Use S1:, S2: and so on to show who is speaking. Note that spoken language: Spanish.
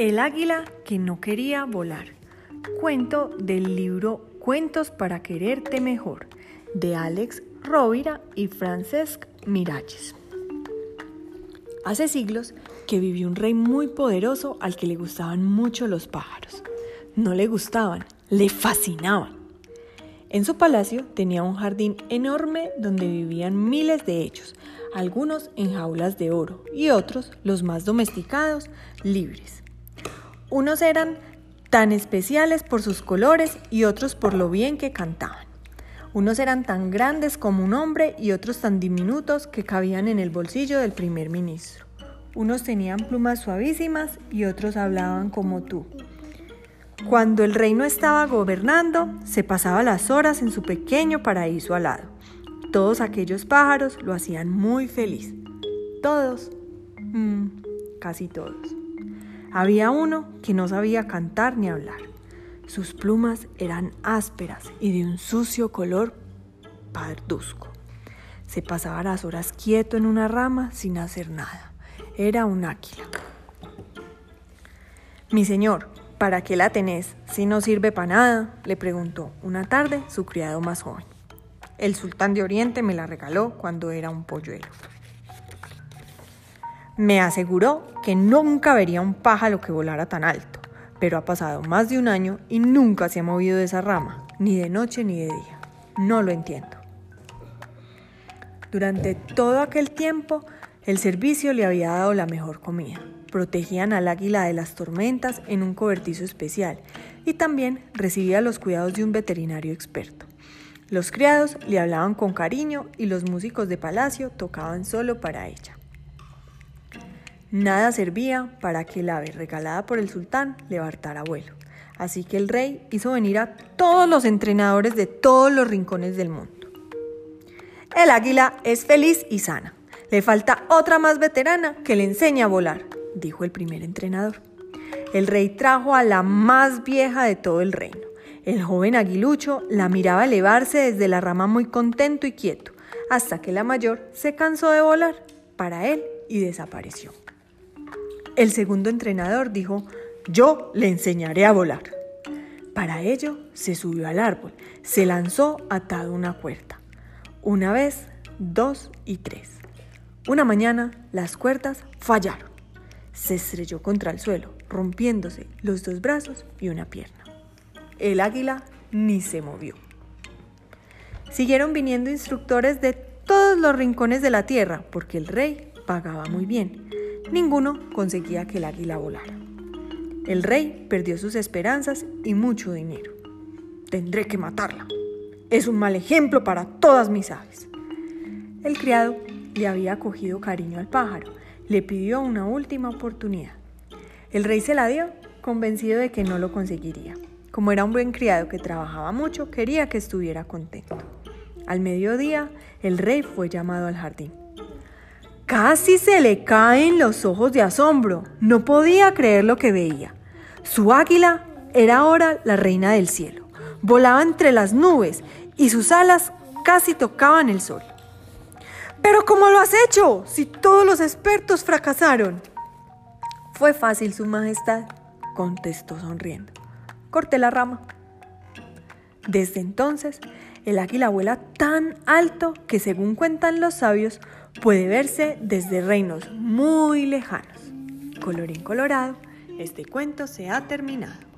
S1: El águila que no quería volar. Cuento del libro Cuentos para quererte mejor de Alex Rovira y Francesc Miralles. Hace siglos que vivió un rey muy poderoso al que le gustaban mucho los pájaros. No le gustaban, le fascinaban. En su palacio tenía un jardín enorme donde vivían miles de ellos, algunos en jaulas de oro y otros, los más domesticados, libres. Unos eran tan especiales por sus colores y otros por lo bien que cantaban. Unos eran tan grandes como un hombre y otros tan diminutos que cabían en el bolsillo del primer ministro. Unos tenían plumas suavísimas y otros hablaban como tú. Cuando el rey no estaba gobernando, se pasaba las horas en su pequeño paraíso alado. Todos aquellos pájaros lo hacían muy feliz. Todos, mm, casi todos. Había uno que no sabía cantar ni hablar. Sus plumas eran ásperas y de un sucio color parduzco. Se pasaba las horas quieto en una rama sin hacer nada. Era un águila. Mi señor, ¿para qué la tenés si no sirve para nada? le preguntó una tarde su criado más joven. El sultán de Oriente me la regaló cuando era un polluelo. Me aseguró que nunca vería un pájaro que volara tan alto, pero ha pasado más de un año y nunca se ha movido de esa rama, ni de noche ni de día. No lo entiendo. Durante todo aquel tiempo, el servicio le había dado la mejor comida. Protegían al águila de las tormentas en un cobertizo especial y también recibía los cuidados de un veterinario experto. Los criados le hablaban con cariño y los músicos de palacio tocaban solo para ella. Nada servía para que el ave regalada por el sultán levantara vuelo. Así que el rey hizo venir a todos los entrenadores de todos los rincones del mundo. El águila es feliz y sana. Le falta otra más veterana que le enseñe a volar, dijo el primer entrenador. El rey trajo a la más vieja de todo el reino. El joven aguilucho la miraba elevarse desde la rama muy contento y quieto, hasta que la mayor se cansó de volar para él y desapareció. El segundo entrenador dijo, yo le enseñaré a volar. Para ello se subió al árbol, se lanzó atado a una cuerda. Una vez, dos y tres. Una mañana las cuerdas fallaron. Se estrelló contra el suelo, rompiéndose los dos brazos y una pierna. El águila ni se movió. Siguieron viniendo instructores de todos los rincones de la tierra porque el rey pagaba muy bien ninguno conseguía que el águila volara. El rey perdió sus esperanzas y mucho dinero. Tendré que matarla. Es un mal ejemplo para todas mis aves. El criado le había cogido cariño al pájaro. Le pidió una última oportunidad. El rey se la dio, convencido de que no lo conseguiría. Como era un buen criado que trabajaba mucho, quería que estuviera contento. Al mediodía, el rey fue llamado al jardín. Casi se le caen los ojos de asombro. No podía creer lo que veía. Su águila era ahora la reina del cielo. Volaba entre las nubes y sus alas casi tocaban el sol. Pero ¿cómo lo has hecho? Si todos los expertos fracasaron. Fue fácil, Su Majestad, contestó sonriendo. Corté la rama. Desde entonces, el águila vuela tan alto que, según cuentan los sabios, puede verse desde reinos muy lejanos. Colorín colorado, este cuento se ha terminado.